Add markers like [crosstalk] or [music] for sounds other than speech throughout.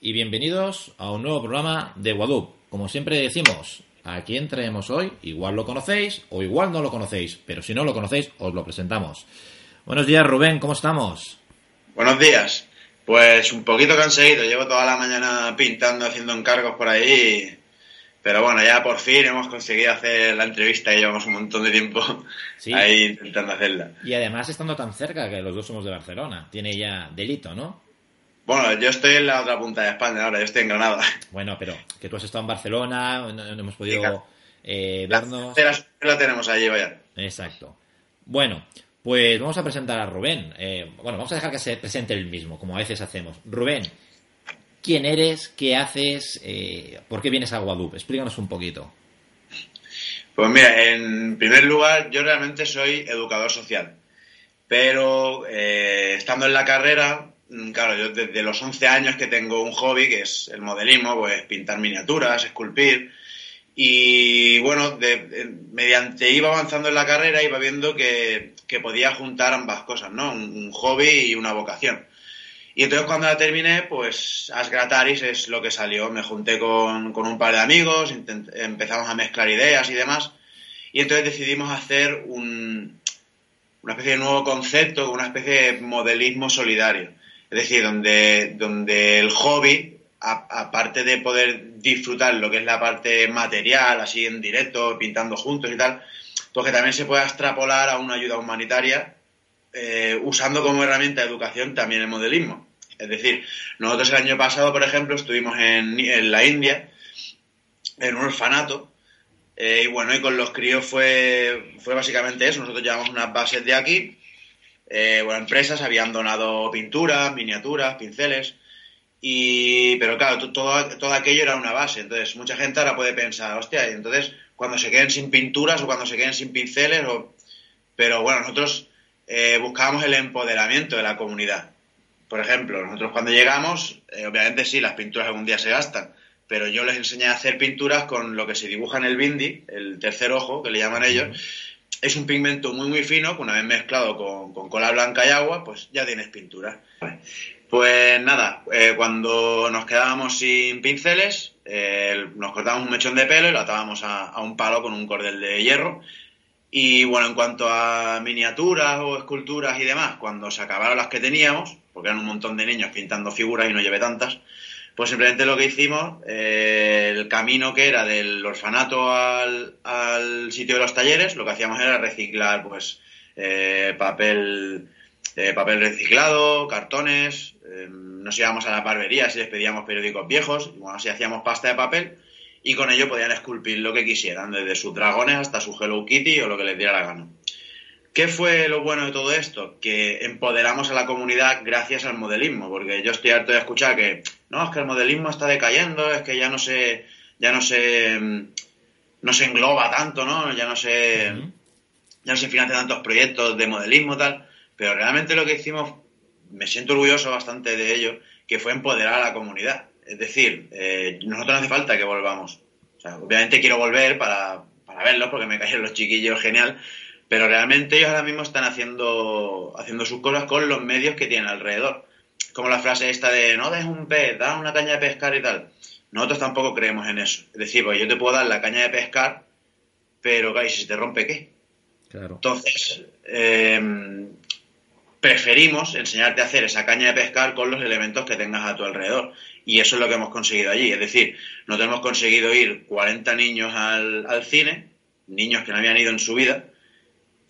Y bienvenidos a un nuevo programa de Guadup. Como siempre decimos, a quién traemos hoy, igual lo conocéis o igual no lo conocéis, pero si no lo conocéis, os lo presentamos. Buenos días, Rubén, ¿cómo estamos? Buenos días. Pues un poquito cansadito, llevo toda la mañana pintando, haciendo encargos por ahí, pero bueno, ya por fin hemos conseguido hacer la entrevista y llevamos un montón de tiempo ahí intentando hacerla. Y además estando tan cerca, que los dos somos de Barcelona, tiene ya delito, ¿no? Bueno, yo estoy en la otra punta de España ahora, yo estoy en Granada. Bueno, pero que tú has estado en Barcelona, no, hemos podido eh, vernos. La, la, tenemos allí, vaya. Exacto. Bueno, pues vamos a presentar a Rubén. Eh, bueno, vamos a dejar que se presente él mismo, como a veces hacemos. Rubén, ¿quién eres? ¿Qué haces? Eh, ¿Por qué vienes a Guadalupe? Explícanos un poquito. Pues mira, en primer lugar, yo realmente soy educador social. Pero estando en la carrera, claro, yo desde los 11 años que tengo un hobby, que es el modelismo, pues pintar miniaturas, esculpir. Y bueno, mediante iba avanzando en la carrera, iba viendo que, podía juntar ambas cosas, ¿no? Un, hobby y una vocación. Y entonces cuando la terminé, pues Asgrataris es lo que salió. Me junté con, un par de amigos, empezamos a mezclar ideas y demás. Y entonces decidimos hacer un, una especie de nuevo concepto, una especie de modelismo solidario. Es decir, donde, donde el hobby, aparte de poder disfrutar lo que es la parte material, así en directo, pintando juntos y tal, pues que también se pueda extrapolar a una ayuda humanitaria eh, usando como herramienta de educación también el modelismo. Es decir, nosotros el año pasado, por ejemplo, estuvimos en, la India, en un orfanato, eh, y bueno, y con los críos fue, fue básicamente eso. Nosotros llevamos unas bases de aquí, eh, bueno, empresas habían donado pinturas, miniaturas, pinceles, y, pero claro, todo, todo aquello era una base. Entonces, mucha gente ahora puede pensar, hostia, y entonces cuando se queden sin pinturas o cuando se queden sin pinceles, o... pero bueno, nosotros eh, buscábamos el empoderamiento de la comunidad. Por ejemplo, nosotros cuando llegamos, eh, obviamente sí, las pinturas algún día se gastan, pero yo les enseñé a hacer pinturas con lo que se dibuja en el bindi, el tercer ojo, que le llaman ellos, es un pigmento muy muy fino que una vez mezclado con, cola blanca y agua, pues ya tienes pintura. Pues nada, eh, cuando nos quedábamos sin pinceles, eh, nos cortábamos un mechón de pelo y lo atábamos a, un palo con un cordel de hierro. Y bueno, en cuanto a miniaturas o esculturas y demás, cuando se acabaron las que teníamos, porque eran un montón de niños pintando figuras y no llevé tantas, pues simplemente lo que hicimos, eh, el camino que era del orfanato al, sitio de los talleres, lo que hacíamos era reciclar pues eh, papel, eh, papel reciclado, cartones, nos íbamos a la barbería si les pedíamos periódicos viejos, y bueno, así hacíamos pasta de papel y con ello podían esculpir lo que quisieran, desde sus dragones hasta su Hello Kitty o lo que les diera la gana. ¿Qué fue lo bueno de todo esto? Que empoderamos a la comunidad gracias al modelismo, porque yo estoy harto de escuchar que no, es que el modelismo está decayendo, es que ya no se, ya no se, mm, no se engloba tanto, ¿no? Ya no se, ya no se financian tantos proyectos de modelismo tal, pero realmente lo que hicimos, me siento orgulloso bastante de ello, que fue empoderar a la comunidad. Es decir, eh, nosotros no hace falta que volvamos. O sea, obviamente quiero volver para, para verlos, porque me cayeron los chiquillos genial, pero realmente ellos ahora mismo están haciendo, haciendo sus cosas con los medios que tienen alrededor. Como la frase esta de no des un pez, da una caña de pescar y tal. Nosotros tampoco creemos en eso. Es decir, pues yo te puedo dar la caña de pescar, pero ¿y si se te rompe qué? Claro. Entonces, em, preferimos enseñarte a hacer esa caña de pescar con los elementos que tengas a tu alrededor. Y eso es lo que hemos conseguido allí. Es decir, no hemos conseguido ir 40 niños al, al cine, niños que no habían ido en su vida,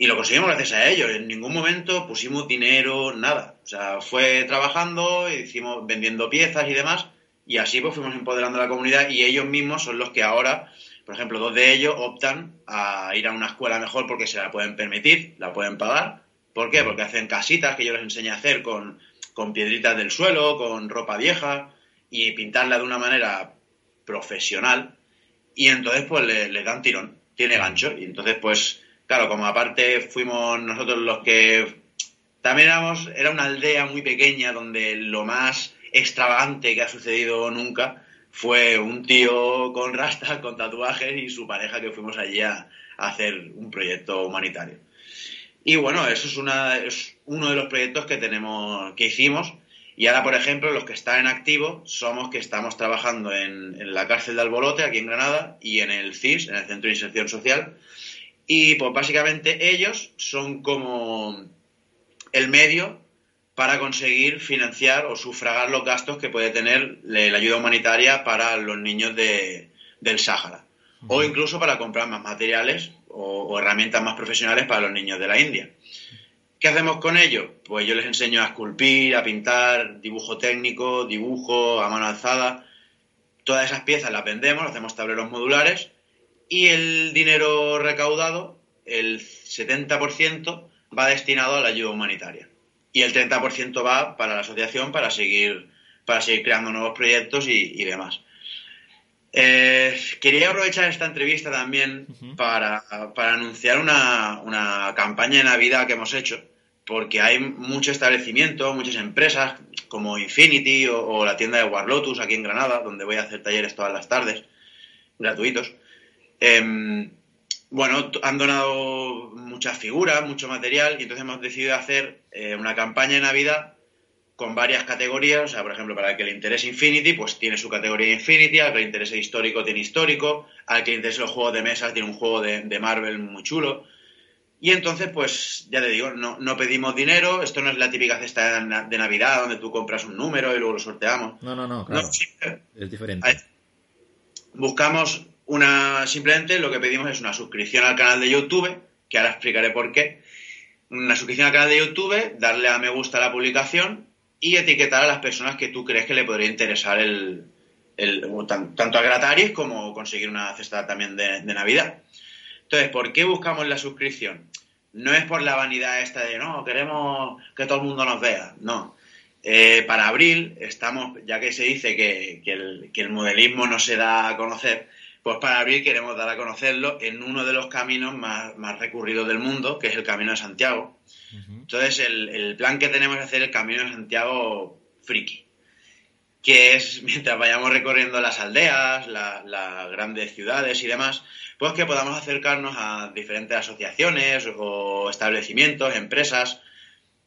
y lo conseguimos gracias a ellos. En ningún momento pusimos dinero, nada. O sea, fue trabajando, hicimos vendiendo piezas y demás. Y así pues fuimos empoderando a la comunidad y ellos mismos son los que ahora, por ejemplo, dos de ellos optan a ir a una escuela mejor porque se la pueden permitir, la pueden pagar ¿Por qué? Porque hacen casitas que yo les enseño a hacer con, con piedritas del suelo, con ropa vieja y pintarla de una manera profesional y entonces pues le, dan tirón, tiene gancho y entonces pues claro, como aparte fuimos nosotros los que también éramos, era una aldea muy pequeña donde lo más extravagante que ha sucedido nunca fue un tío con rastas, con tatuajes y su pareja que fuimos allí a, hacer un proyecto humanitario. Y bueno, eso es, una, es uno de los proyectos que tenemos, que hicimos. Y ahora, por ejemplo, los que están en activo somos que estamos trabajando en, en la cárcel de Albolote, aquí en Granada, y en el CIS, en el Centro de Inserción Social. Y pues básicamente ellos son como el medio para conseguir financiar o sufragar los gastos que puede tener la ayuda humanitaria para los niños de, del Sáhara. O incluso para comprar más materiales o, herramientas más profesionales para los niños de la India. ¿Qué hacemos con ello? Pues yo les enseño a esculpir, a pintar, dibujo técnico, dibujo a mano alzada. Todas esas piezas las vendemos, hacemos tableros modulares y el dinero recaudado, el 70%, va destinado a la ayuda humanitaria y el 30% va para la asociación para seguir, para seguir creando nuevos proyectos y, demás. Eh, quería aprovechar esta entrevista también para, anunciar una, campaña de Navidad que hemos hecho, porque hay mucho establecimiento, muchas empresas como Infinity o, la tienda de Warlotus aquí en Granada, donde voy a hacer talleres todas las tardes, gratuitos. Em, bueno, han donado muchas figuras, mucho material, y entonces hemos decidido hacer eh, una campaña de Navidad con varias categorías. O sea, por ejemplo, para el que le interese Infinity, pues tiene su categoría Infinity, al que le interese histórico tiene histórico, al que le interese los juegos de mesa tiene un juego de, Marvel muy chulo. Y entonces, pues, ya te digo, no, no, pedimos dinero, esto no es la típica cesta de Navidad donde tú compras un número y luego lo sorteamos. No, no, no, claro. es diferente. Buscamos una, simplemente lo que pedimos es una suscripción al canal de YouTube, que ahora explicaré por qué. Una suscripción al canal de YouTube, darle a me gusta a la publicación y etiquetar a las personas que tú crees que le podría interesar el, tanto a Grataris como conseguir una cesta también de, Navidad. Entonces, ¿por qué buscamos la suscripción? No es por la vanidad esta de, no, queremos que todo el mundo nos vea, no. Eh, para abril estamos, ya que se dice que, que el modelismo no se da a conocer, pues para abril queremos dar a conocerlo en uno de los caminos más, recurridos del mundo, que es el Camino de Santiago. Entonces, el, plan que tenemos es hacer el Camino de Santiago friki, que es [laughs] mientras vayamos recorriendo las aldeas, las grandes ciudades y demás, pues que podamos acercarnos a diferentes asociaciones o establecimientos, empresas,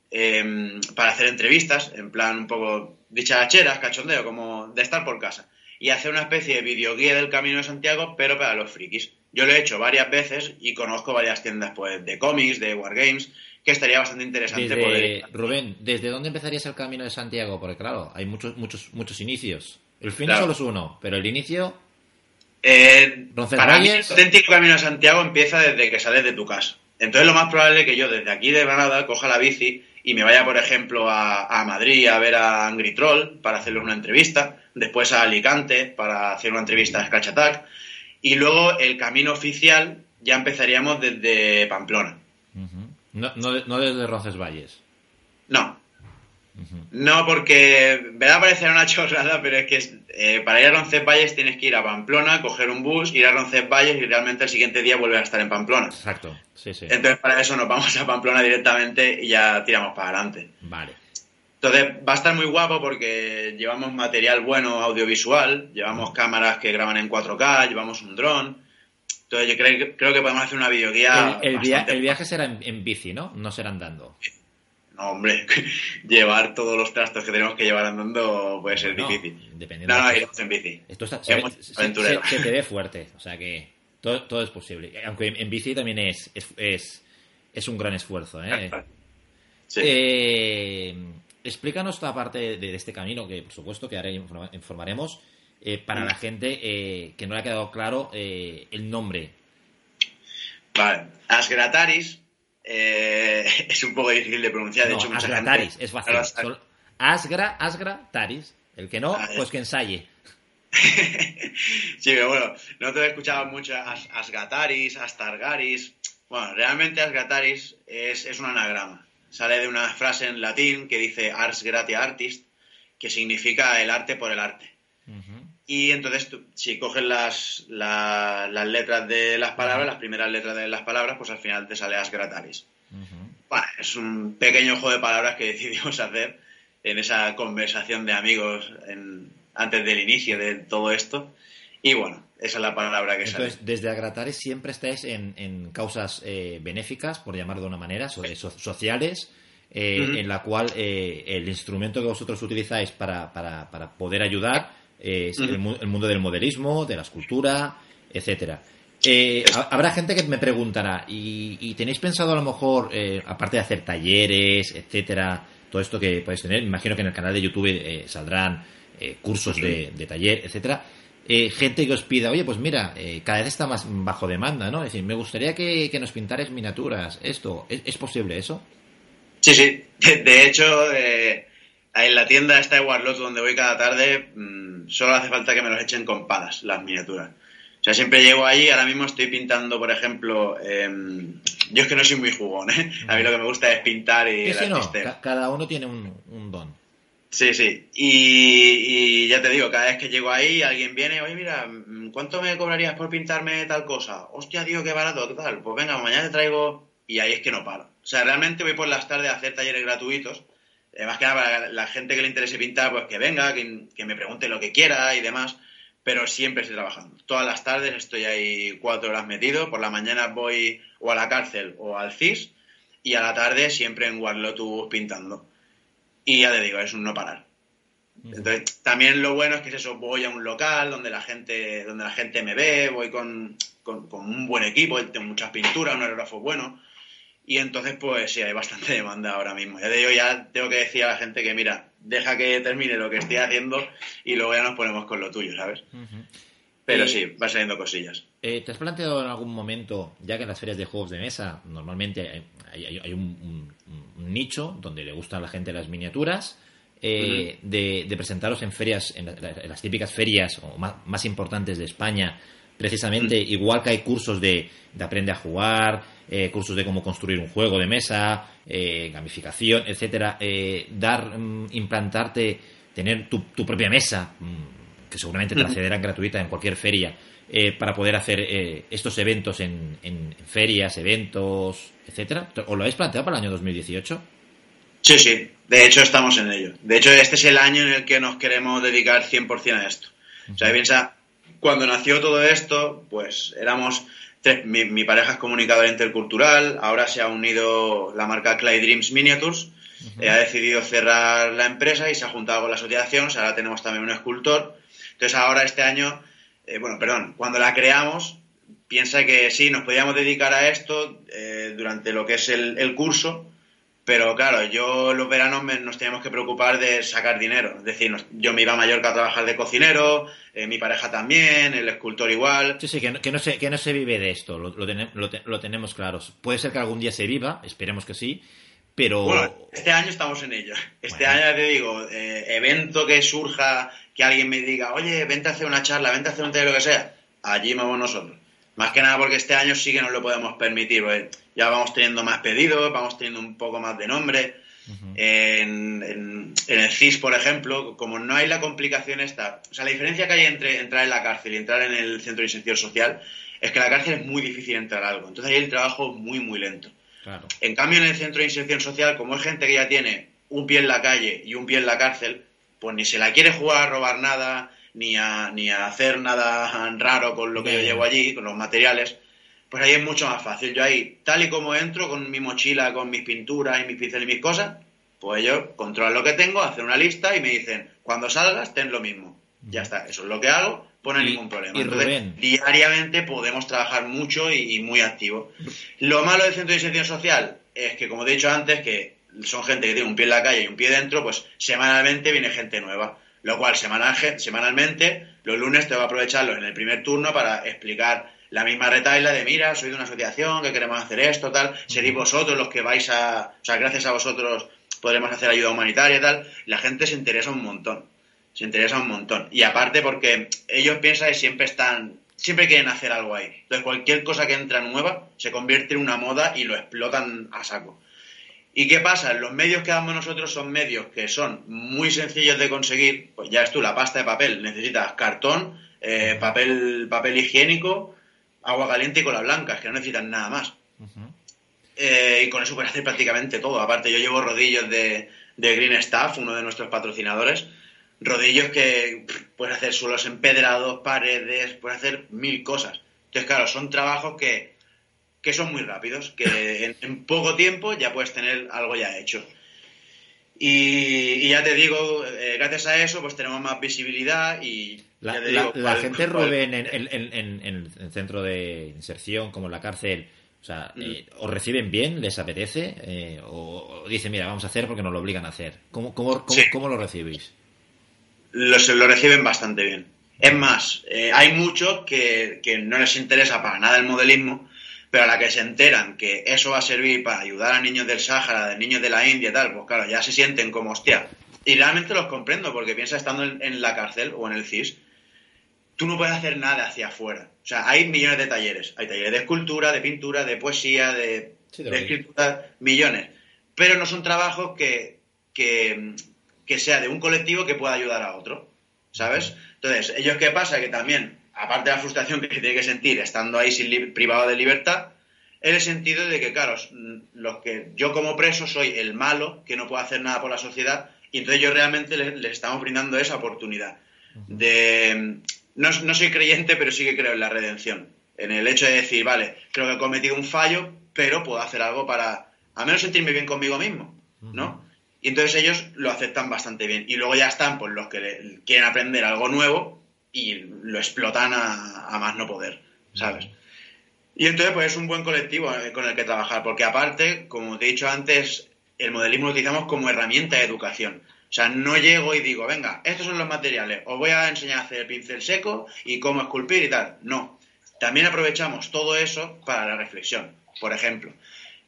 em, para hacer entrevistas, en plan un poco dicharacheras, cachondeo, como de estar por casa y hacer una especie de videoguía del Camino de Santiago, pero para los frikis. Yo lo he hecho varias veces y conozco varias tiendas pues, de cómics, de wargames, que estaría bastante interesante poder... Rubén, ¿desde dónde empezarías el Camino de Santiago? Porque claro, hay muchos, muchos, muchos inicios. El fin solo es uno, pero el inicio... Eh, para mí, el auténtico Camino de Santiago empieza desde que sales de tu casa. Entonces lo más probable es que yo desde aquí de Granada coja la bici y me vaya, por ejemplo, a, Madrid a ver a Angry Troll para hacerle una entrevista, después a Alicante para hacer una entrevista a Scratch Attack, y luego el camino oficial ya empezaríamos desde Pamplona. no, no, desde Roncesvalles. No, no, porque me va a parecer una [laughs] chorrada, pero es que eh, para ir a Roncesvalles tienes que ir a Pamplona, coger un bus, ir a Roncesvalles y realmente el siguiente día volver a estar en Pamplona. Exacto, sí, sí. Entonces para eso nos vamos a Pamplona directamente y ya tiramos para adelante. Vale. Entonces va a estar muy guapo porque llevamos material bueno audiovisual, llevamos cámaras que graban en 4K, llevamos un dron. Entonces yo creo, creo que podemos hacer una videoguía. El, el, viaje será en, en, bici, ¿no? No será andando. No, hombre, [laughs] llevar todos los trastos que tenemos que llevar andando puede ser difícil. Dependiendo no, no, iremos en bici. Esto está, se, se, te ve [laughs] fuerte, o sea que todo, todo es posible. Aunque en, bici también es, es, es, un gran esfuerzo. ¿eh? Sí. Eh, explícanos esta parte de, este camino, que por supuesto que ahora informaremos, eh, para mm. la gente eh, que no le ha quedado claro eh, el nombre. Vale, Asgrataris eh, [laughs] es un poco difícil de pronunciar, de hecho, mucha Taris, es fácil. Asgra, Asgra, Taris. El que no, ah, pues que ensaye. [laughs] sí, pero bueno, no te he escuchado mucho As Asgataris, Astargaris. Bueno, realmente Asgataris es, es un anagrama. sale de una frase en latín que dice ars gratia artist, que significa el arte por el arte. Y entonces, si coges las, las letras de las palabras, las primeras letras de las palabras, pues al final te sale ars grataris. es un pequeño juego de palabras que [laughs] decidimos hacer en esa conversación de amigos antes del inicio de todo esto. Y bueno, esa es la palabra que Entonces, desde Agratares siempre estáis en, causas eh, benéficas, por llamar de una manera, sociales, eh, en la cual eh, el instrumento que vosotros utilizáis para, para, para poder ayudar es el, mundo del modelismo, de la escultura, etcétera. habrá gente que me preguntará, ¿y, tenéis pensado a lo mejor, aparte de hacer talleres, etcétera, todo esto que podéis tener? Me imagino que en el canal de YouTube saldrán cursos de, de taller, etcétera eh, gente que os pida, oye, pues mira, eh, cada vez está más bajo demanda, ¿no? Es decir, me gustaría que, nos pintarais miniaturas. Esto, ¿es, posible eso? Sí, sí. [laughs] De hecho, eh, en la tienda esta de Warlord donde voy cada tarde, mm, solo hace falta que me los echen con palas, las miniaturas. O sea, siempre llego ahí, ahora mismo estoy pintando, por ejemplo, em, yo es que no soy muy jugón, ¿eh? A mí lo que me gusta es pintar y... cada uno tiene un don. Sí, sí. Y, ya te digo, cada vez que llego ahí, alguien viene, oye, mira, ¿cuánto me cobrarías por pintarme tal cosa? Hostia, tío, qué barato, ¿qué tal? Pues venga, mañana te traigo. Y ahí es que no paro. O sea, realmente voy por las tardes a hacer talleres gratuitos. Más que nada para la gente que le interese pintar, pues que venga, que, que me pregunte lo que quiera y demás. Pero siempre estoy trabajando. Todas las tardes estoy ahí cuatro horas metido. Por la mañana voy o a la cárcel o al CIS. Y a la tarde siempre en Warlotus pintando. Y ya te digo, es un no parar. Entonces, también lo bueno es que es eso, voy a un local donde la gente, donde la gente me ve, voy con, un buen equipo, tengo muchas pinturas, un aerógrafo bueno, y entonces pues sí, hay bastante [laughs] demanda ahora mismo. Ya te digo, ya tengo que decir a la gente que mira, deja que termine lo que estoy haciendo y luego ya nos ponemos con lo tuyo, ¿sabes? Pero sí, va saliendo cosillas. Eh, ¿Te has planteado en algún momento, ya que en las ferias de juegos de mesa normalmente hay, un, nicho donde le gustan a la gente las miniaturas, eh, de, presentaros en ferias, en, las típicas ferias o más, importantes de España, precisamente, igual que hay cursos de, aprende a jugar, eh, cursos de cómo construir un juego de mesa, gamificación, etcétera, dar, mm, implantarte, tener tu, propia mesa. Mm, que seguramente te accederán gratuita en cualquier feria, eh, para poder hacer eh, estos eventos en, ferias, eventos, etcétera? ¿O lo habéis planteado para el año 2018? Sí, sí, de hecho estamos en ello. De hecho, este es el año en el que nos queremos dedicar 100% a esto. O sea, piensa, cuando nació todo esto, pues éramos mi, pareja es comunicadora intercultural, ahora se ha unido la marca Clay Dreams Miniatures, ha decidido cerrar la empresa y se ha juntado con la asociación, ahora tenemos también un escultor. Entonces ahora este año, eh, bueno, perdón, cuando la creamos, piensa que sí, nos podíamos dedicar a esto eh, durante lo que es el, curso, pero claro, yo los veranos nos teníamos que preocupar de sacar dinero. Es decir, yo me iba a Mallorca a trabajar de cocinero, eh, mi pareja también, el escultor igual. Sí, sí, que no, que no, se, que no se vive de esto, lo, lo, tenemos claro. Puede ser que algún día se viva, esperemos que sí, pero... Bueno, este año estamos en ello. Este año, te digo, evento que surja que alguien me diga, oye, vente a hacer una charla, vente a hacer un taller, lo que sea, allí vamos nosotros. Más que nada porque este año sí que nos lo podemos permitir, ya vamos teniendo más pedidos, vamos teniendo un poco más de nombre. en, el CIS, por ejemplo, como no hay la complicación esta, o sea, la diferencia que hay entre entrar en la cárcel y entrar en el centro de inserción social es que en la cárcel es muy difícil entrar a algo. Entonces ahí el trabajo es muy, muy lento. En cambio, en el centro de inserción social, como es gente que ya tiene un pie en la calle y un pie en la cárcel, pues ni se la quiere jugar a robar nada, ni a, ni a hacer nada raro con lo que yo llevo allí, con los materiales, pues ahí es mucho más fácil. Yo ahí, tal y como entro con mi mochila, con mis pinturas y mis pinceles y mis cosas, pues ellos controlan lo que tengo, hacen una lista y me dicen, cuando salgas, ten lo mismo. Ya está, eso es lo que hago, pues no hay ningún problema. Entonces, diariamente podemos trabajar mucho y, y, muy activo. [laughs] Lo malo del centro de inserción social es que, como he dicho antes, que son gente que tiene un pie en la calle y un pie dentro, pues semanalmente viene gente nueva. Lo cual semanal, semanalmente, los lunes te va a aprovecharlos en el primer turno para explicar la misma retaila de, mira, soy de una asociación, que queremos hacer esto, tal, seréis vosotros los que vais a, o sea, gracias a vosotros podremos hacer ayuda humanitaria y tal. La gente se interesa un montón, se interesa un montón. Y aparte porque ellos piensan que siempre están, siempre quieren hacer algo ahí. Entonces cualquier cosa que entra nueva se convierte en una moda y lo explotan a saco. ¿Y qué pasa? Los medios que damos nosotros son medios que son muy sencillos de conseguir. Pues ya es tú, la pasta de papel. Necesitas cartón, eh, papel, papel higiénico, agua caliente y cola blanca. Es que no necesitas nada más. Eh, y con eso puedes hacer prácticamente todo. Aparte, yo llevo rodillos de, de Green Staff, uno de nuestros patrocinadores. Rodillos que puedes hacer suelos empedrados, paredes, puedes hacer mil cosas. Entonces, claro, son trabajos que, que son muy rápidos, que en, poco tiempo ya puedes tener algo ya hecho. Y, ya te digo, eh, gracias a eso, pues tenemos más visibilidad y... La, gente, Rubén, en, el centro de inserción, como en la cárcel, o sea, mm. eh, ¿os reciben bien? ¿Les apetece? Eh, o, dicen, mira, vamos a hacer porque nos lo obligan a hacer? ¿Cómo, cómo, cómo, lo recibís? Lo, lo reciben bastante bien. Es más, hay muchos que, que no les interesa para nada el modelismo, pero a la que se enteran que eso va a servir para ayudar a niños del Sáhara, de niños de la India y tal, pues claro, ya se sienten como hostia. Y realmente los comprendo, porque piensa estando en, la cárcel o en el CIS, tú no puedes hacer nada hacia afuera. O sea, hay millones de talleres. Hay talleres de escultura, de pintura, de poesía, de, escritura, millones. Pero no son trabajos que, que, que sea de un colectivo que pueda ayudar a otro. ¿Sabes? Entonces, ellos qué pasa? Que también aparte de la frustración que se tiene que sentir estando ahí sin privado de libertad, en el sentido de que, claro, los que yo como preso soy el malo, que no puedo hacer nada por la sociedad, y entonces yo realmente les, estamos brindando esa oportunidad. De, no, no, soy creyente, pero sí que creo en la redención. En el hecho de decir, vale, creo que he cometido un fallo, pero puedo hacer algo para al menos sentirme bien conmigo mismo, ¿no? Y entonces ellos lo aceptan bastante bien. Y luego ya están pues los que quieren aprender algo nuevo y lo explotan a, más no poder, ¿sabes? Y entonces, pues es un buen colectivo eh, con el que trabajar, porque aparte, como te he dicho antes, el modelismo lo utilizamos como herramienta de educación. O sea, no llego y digo, venga, estos son los materiales, os voy a enseñar a hacer el pincel seco y cómo esculpir y tal. No. También aprovechamos todo eso para la reflexión. Por ejemplo,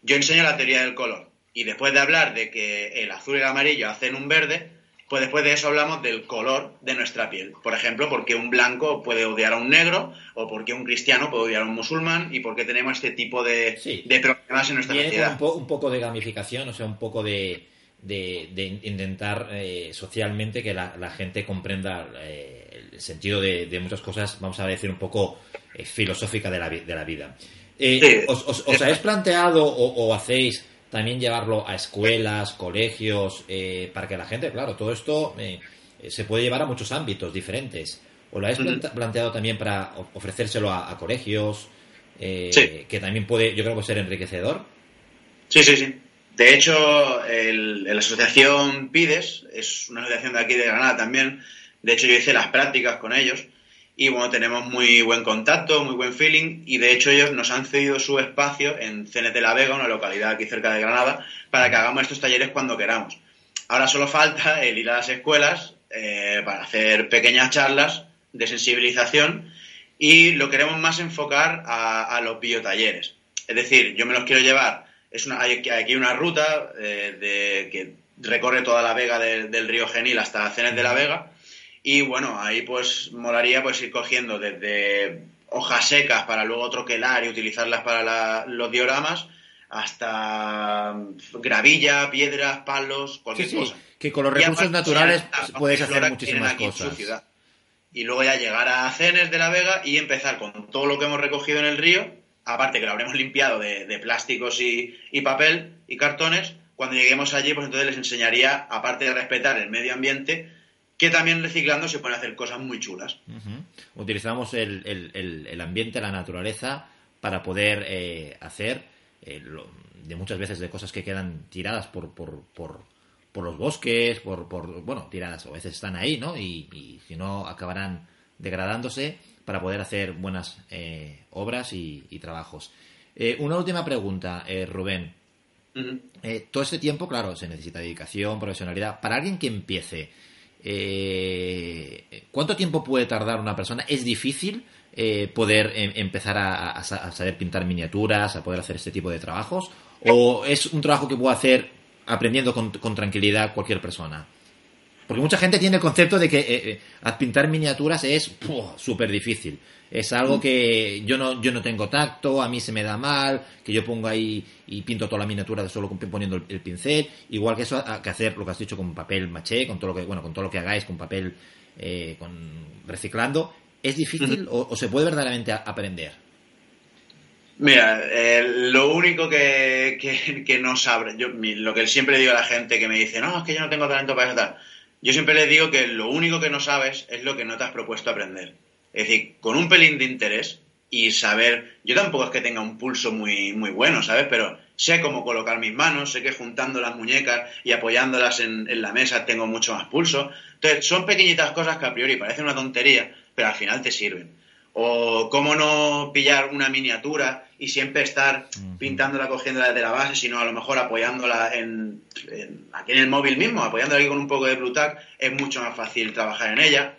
yo enseño la teoría del color y después de hablar de que el azul y el amarillo hacen un verde, pues después de eso hablamos del color de nuestra piel. Por ejemplo, por qué un blanco puede odiar a un negro, o por qué un cristiano puede odiar a un musulmán, y por qué tenemos este tipo de, problemas en nuestra sociedad. Un, poco de gamificación, o sea, un poco de, intentar eh, socialmente que la, gente comprenda eh, el sentido de, muchas cosas, vamos a decir, un poco eh, filosófica de la, de la vida. os, habéis planteado o hacéis también llevarlo a escuelas, colegios, eh, para que la gente, claro, todo esto eh, se puede llevar a muchos ámbitos diferentes. ¿O lo habéis planteado también para ofrecérselo a, colegios? Eh, que también puede, yo creo que ser enriquecedor. Sí, sí, sí. De hecho, la asociación PIDES es una asociación de aquí de Granada también. De hecho, yo hice las prácticas con ellos y bueno, tenemos muy buen contacto, muy buen feeling y de hecho ellos nos han cedido su espacio en CNT La Vega, una localidad aquí cerca de Granada, para que hagamos estos talleres cuando queramos. Ahora solo falta el ir a las escuelas eh, para hacer pequeñas charlas de sensibilización y lo queremos más enfocar a, los biotalleres. Es decir, yo me los quiero llevar, es una, hay aquí una ruta eh, que recorre toda la vega del río Genil hasta CNT de la Vega y bueno, ahí pues molaría pues ir cogiendo desde hojas secas para luego troquelar y utilizarlas para los dioramas hasta gravilla, piedras, palos, cualquier cosa. Que con los recursos naturales puedes hacer muchísimas cosas. Y luego ya llegar a Cenes de la Vega y empezar con todo lo que hemos recogido en el río, aparte que lo habremos limpiado de, plásticos y, y, papel y cartones, cuando lleguemos allí, pues entonces les enseñaría, aparte de respetar el medio ambiente, que también reciclando se pueden hacer cosas muy chulas. Utilizamos el, ambiente, la naturaleza, para poder eh, hacer eh, de muchas veces de cosas que quedan tiradas por, por, por, por los bosques, por, por, bueno, tiradas, o a veces están ahí, ¿no? Y, si no, acabarán degradándose para poder hacer buenas eh, obras y, trabajos. una última pregunta, Rubén. todo este tiempo, claro, se necesita dedicación, profesionalidad. Para alguien que empiece, eh, ¿Cuánto tiempo puede tardar una persona? ¿Es difícil eh, poder em, empezar a, saber pintar miniaturas, a poder hacer este tipo de trabajos? ¿O es un trabajo que puede hacer aprendiendo con, tranquilidad cualquier persona? Porque mucha gente tiene el concepto de que eh, eh, pintar miniaturas es súper difícil. Es algo que yo no, yo no tengo tacto, a mí se me da mal, que yo pongo ahí y pinto toda la miniatura solo poniendo el, pincel, igual que eso que hacer lo que has dicho con papel maché, con todo lo que, bueno, con todo lo que hagáis con papel, eh, con reciclando, ¿es difícil o, se puede verdaderamente aprender? Mira, eh, lo único que, que, no sabe, yo lo que siempre digo a la gente que me dice, no, es que yo no tengo talento para eso, yo siempre les digo que lo único que no sabes es lo que no te has propuesto aprender. Es decir, con un pelín de interés y saber, yo tampoco es que tenga un pulso muy, muy bueno, ¿sabes? Pero sé cómo colocar mis manos, sé que juntando las muñecas y apoyándolas en, en la mesa tengo mucho más pulso. Entonces, son pequeñitas cosas que a priori parecen una tontería, pero al final te sirven. O cómo no pillar una miniatura y siempre estar pintándola, cogiéndola desde la base, sino a lo mejor apoyándola en, aquí en el móvil mismo, apoyándola aquí con un poco de Bluetack, es mucho más fácil trabajar en ella.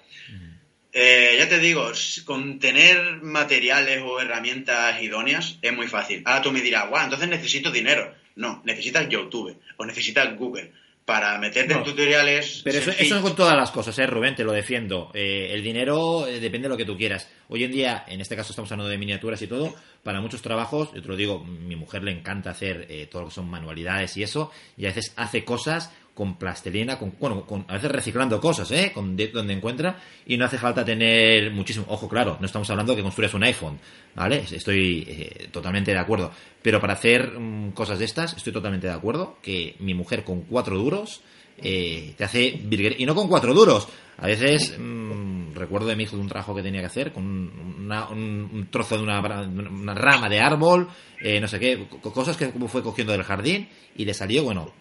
Eh, ya te digo, con tener materiales o herramientas idóneas es muy fácil. Ahora tú me dirás, guau, entonces necesito dinero. No, necesitas YouTube o necesitas Google para meterte en tutoriales. Pero eso, eso, es con todas las cosas, ¿eh, Rubén? Te lo defiendo. Eh, el dinero eh, depende de lo que tú quieras. Hoy en día, en este caso estamos hablando de miniaturas y todo, para muchos trabajos, yo te lo digo, mi mujer le encanta hacer eh, todo lo que son manualidades y eso, y a veces hace cosas con plastilina, con, bueno, con, a veces reciclando cosas, ¿eh? Con donde encuentra, y no hace falta tener muchísimo, ojo, claro, no estamos hablando de que construyas un iPhone, ¿vale? Estoy eh, totalmente de acuerdo. Pero para hacer mm, cosas de estas, estoy totalmente de acuerdo que mi mujer con cuatro duros eh, te hace y no con cuatro duros. A veces mm, recuerdo de mi hijo de un trabajo que tenía que hacer con un, trozo de una, una, rama de árbol, eh, no sé qué, cosas que fue cogiendo del jardín y le salió, bueno,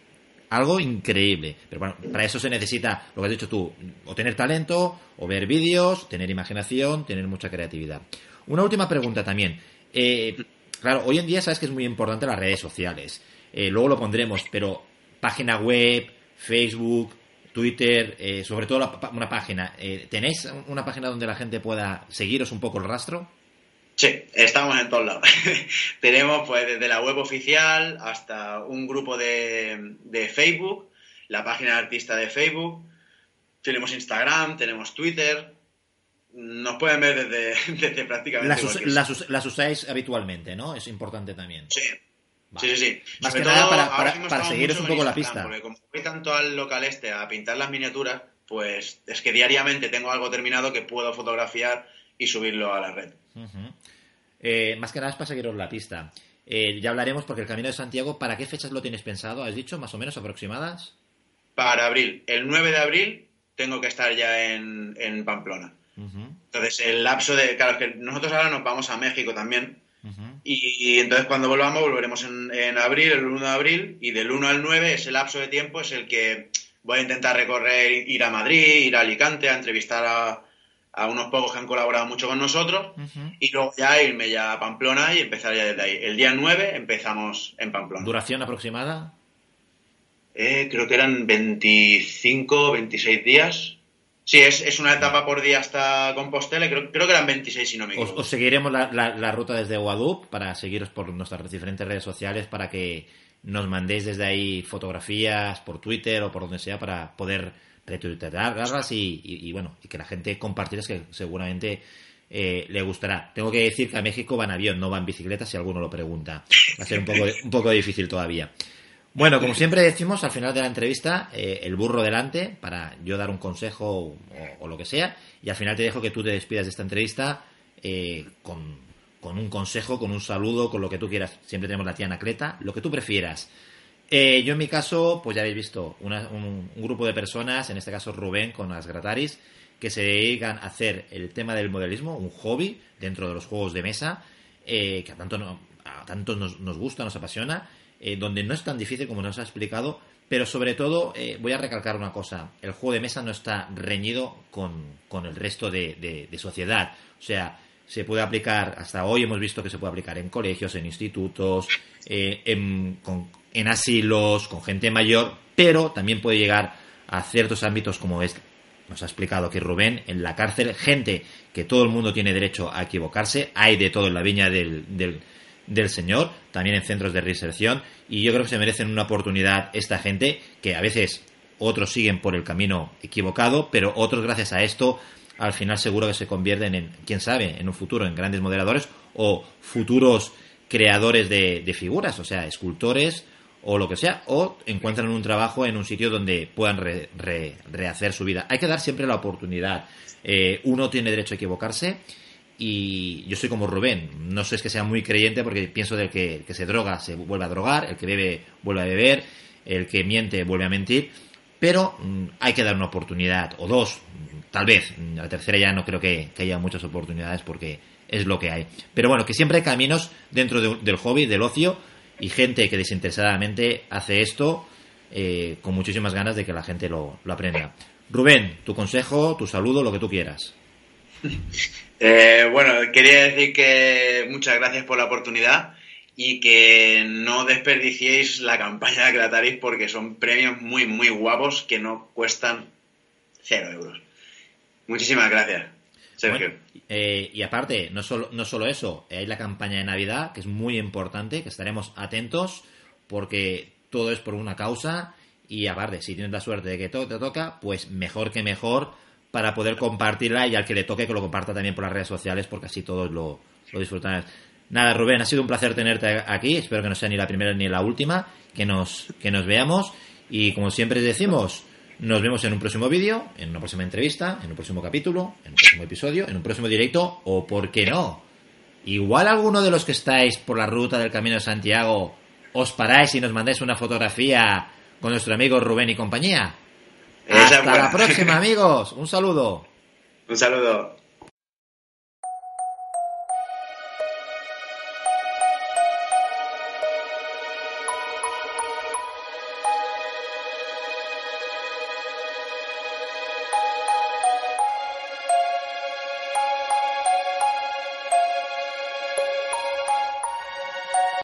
algo increíble. Pero bueno, para eso se necesita, lo que has dicho tú, o tener talento, o ver vídeos, tener imaginación, tener mucha creatividad. Una última pregunta también. Eh, claro, hoy en día sabes que es muy importante las redes sociales. Eh, luego lo pondremos, pero página web, Facebook, Twitter, eh, sobre todo una página. ¿Tenéis una página donde la gente pueda seguiros un poco el rastro? Sí, estamos en todos lados. [laughs] Tenemos pues desde la web oficial hasta un grupo de, Facebook, la página de artista de Facebook, tenemos Instagram, tenemos Twitter. Nos pueden ver desde, [laughs] prácticamente. Las, usáis habitualmente, ¿no? Es importante también. Sí. Sí, sí, Más que nada para, seguiros un poco la pista. Porque como voy tanto al local este a pintar las miniaturas, pues es que diariamente tengo algo terminado que puedo fotografiar y subirlo a la red. Eh, más que nada es para seguiros la pista. Eh, ya hablaremos porque el Camino de Santiago, ¿para qué fechas lo tienes pensado? ¿Has dicho más o menos aproximadas? Para abril. El 9 de abril tengo que estar ya en, Pamplona. Entonces, el lapso de. Claro, que nosotros ahora nos vamos a México también. y, entonces, cuando volvamos, volveremos en, en, abril, el 1 de abril. Y del 1 al 9, ese lapso de tiempo es el que voy a intentar recorrer, ir a Madrid, ir a Alicante, a entrevistar a, a unos pocos que han colaborado mucho con nosotros y luego ya irme ya a Pamplona y empezar ya desde ahí. El día 9 empezamos en Pamplona. ¿Duración aproximada? Eh, creo que eran 25, 26 días. Sí, es, una etapa por día hasta Compostela, creo, creo que eran 26 si no me equivoco. Os, seguiremos la, la, ruta desde Guadup para seguiros por nuestras diferentes redes sociales para que nos mandéis desde ahí fotografías por Twitter o por donde sea para poder retuitearlas y, y, bueno, y que la gente compartiera, que seguramente eh, le gustará. Tengo que decir que a México van avión, no van bicicleta, si alguno lo pregunta. Va a ser un poco, un poco difícil todavía. Bueno, como siempre decimos al final de la entrevista, eh, el burro delante para yo dar un consejo o, lo que sea, y al final te dejo que tú te despidas de esta entrevista eh, con, con, un consejo, con un saludo, con lo que tú quieras. Siempre tenemos la tía Anacleta, lo que tú prefieras. Eh, yo en mi caso, pues ya habéis visto, un, grupo de personas, en este caso Rubén con las Grataris, que se dedican a hacer el tema del modelismo, un hobby dentro de los juegos de mesa, eh, que a tanto, a tanto nos, gusta, nos apasiona, eh, donde no es tan difícil como nos ha explicado, pero sobre todo voy a recalcar una cosa, el juego de mesa no está reñido con, el resto de, sociedad, o sea, se puede aplicar, hasta hoy hemos visto que se puede aplicar en colegios, en institutos, en, con, en asilos, con gente mayor, pero también puede llegar a ciertos ámbitos como es, nos ha explicado aquí Rubén, en la cárcel, gente que todo el mundo tiene derecho a equivocarse, hay de todo en la viña del, del, Señor, también en centros de reinserción, y yo creo que se merecen una oportunidad esta gente que a veces otros siguen por el camino equivocado, pero otros gracias a esto al final seguro que se convierten en, quién sabe, en un futuro en grandes moderadores o futuros creadores de, figuras, o sea, escultores o lo que sea, o encuentran un trabajo en un sitio donde puedan rehacer su vida. Hay que dar siempre la oportunidad. Eh, uno tiene derecho a equivocarse y yo soy como Rubén, no sé es que sea muy creyente porque pienso del que, que se droga se vuelve a drogar, el que bebe vuelve a beber, el que miente vuelve a mentir, pero mm, hay que dar una oportunidad o dos, tal vez, la tercera ya no creo que, haya muchas oportunidades porque es lo que hay. Pero bueno, que siempre hay caminos dentro del hobby, del ocio, y gente que desinteresadamente hace esto eh, con muchísimas ganas de que la gente lo, lo aprenda. Rubén, tu consejo, tu saludo, lo que tú quieras. [laughs] Eh, bueno, quería decir que muchas gracias por la oportunidad y que no desperdiciéis la campaña de Crataris porque son premios muy, muy guapos que no cuestan cero euros. Muchísimas gracias, Sergio. Eh, y aparte, no solo, no solo eso, hay la campaña de Navidad que es muy importante, que estaremos atentos porque todo es por una causa y aparte, si tienes la suerte de que todo te toca, pues mejor que mejor para poder compartirla y al que le toque que lo comparta también por las redes sociales porque así todos lo, lo disfrutan. Nada, Rubén, ha sido un placer tenerte aquí. Espero que no sea ni la primera ni la última, que nos, que nos veamos. Y como siempre decimos, nos vemos en un próximo vídeo, en una próxima entrevista, en un próximo capítulo, en un próximo episodio, en un próximo directo, o por qué no. Igual alguno de los que estáis por la ruta del Camino de Santiago os paráis y nos mandáis una fotografía con nuestro amigo Rubén y compañía. Hasta la próxima, amigos. Un saludo. Un saludo.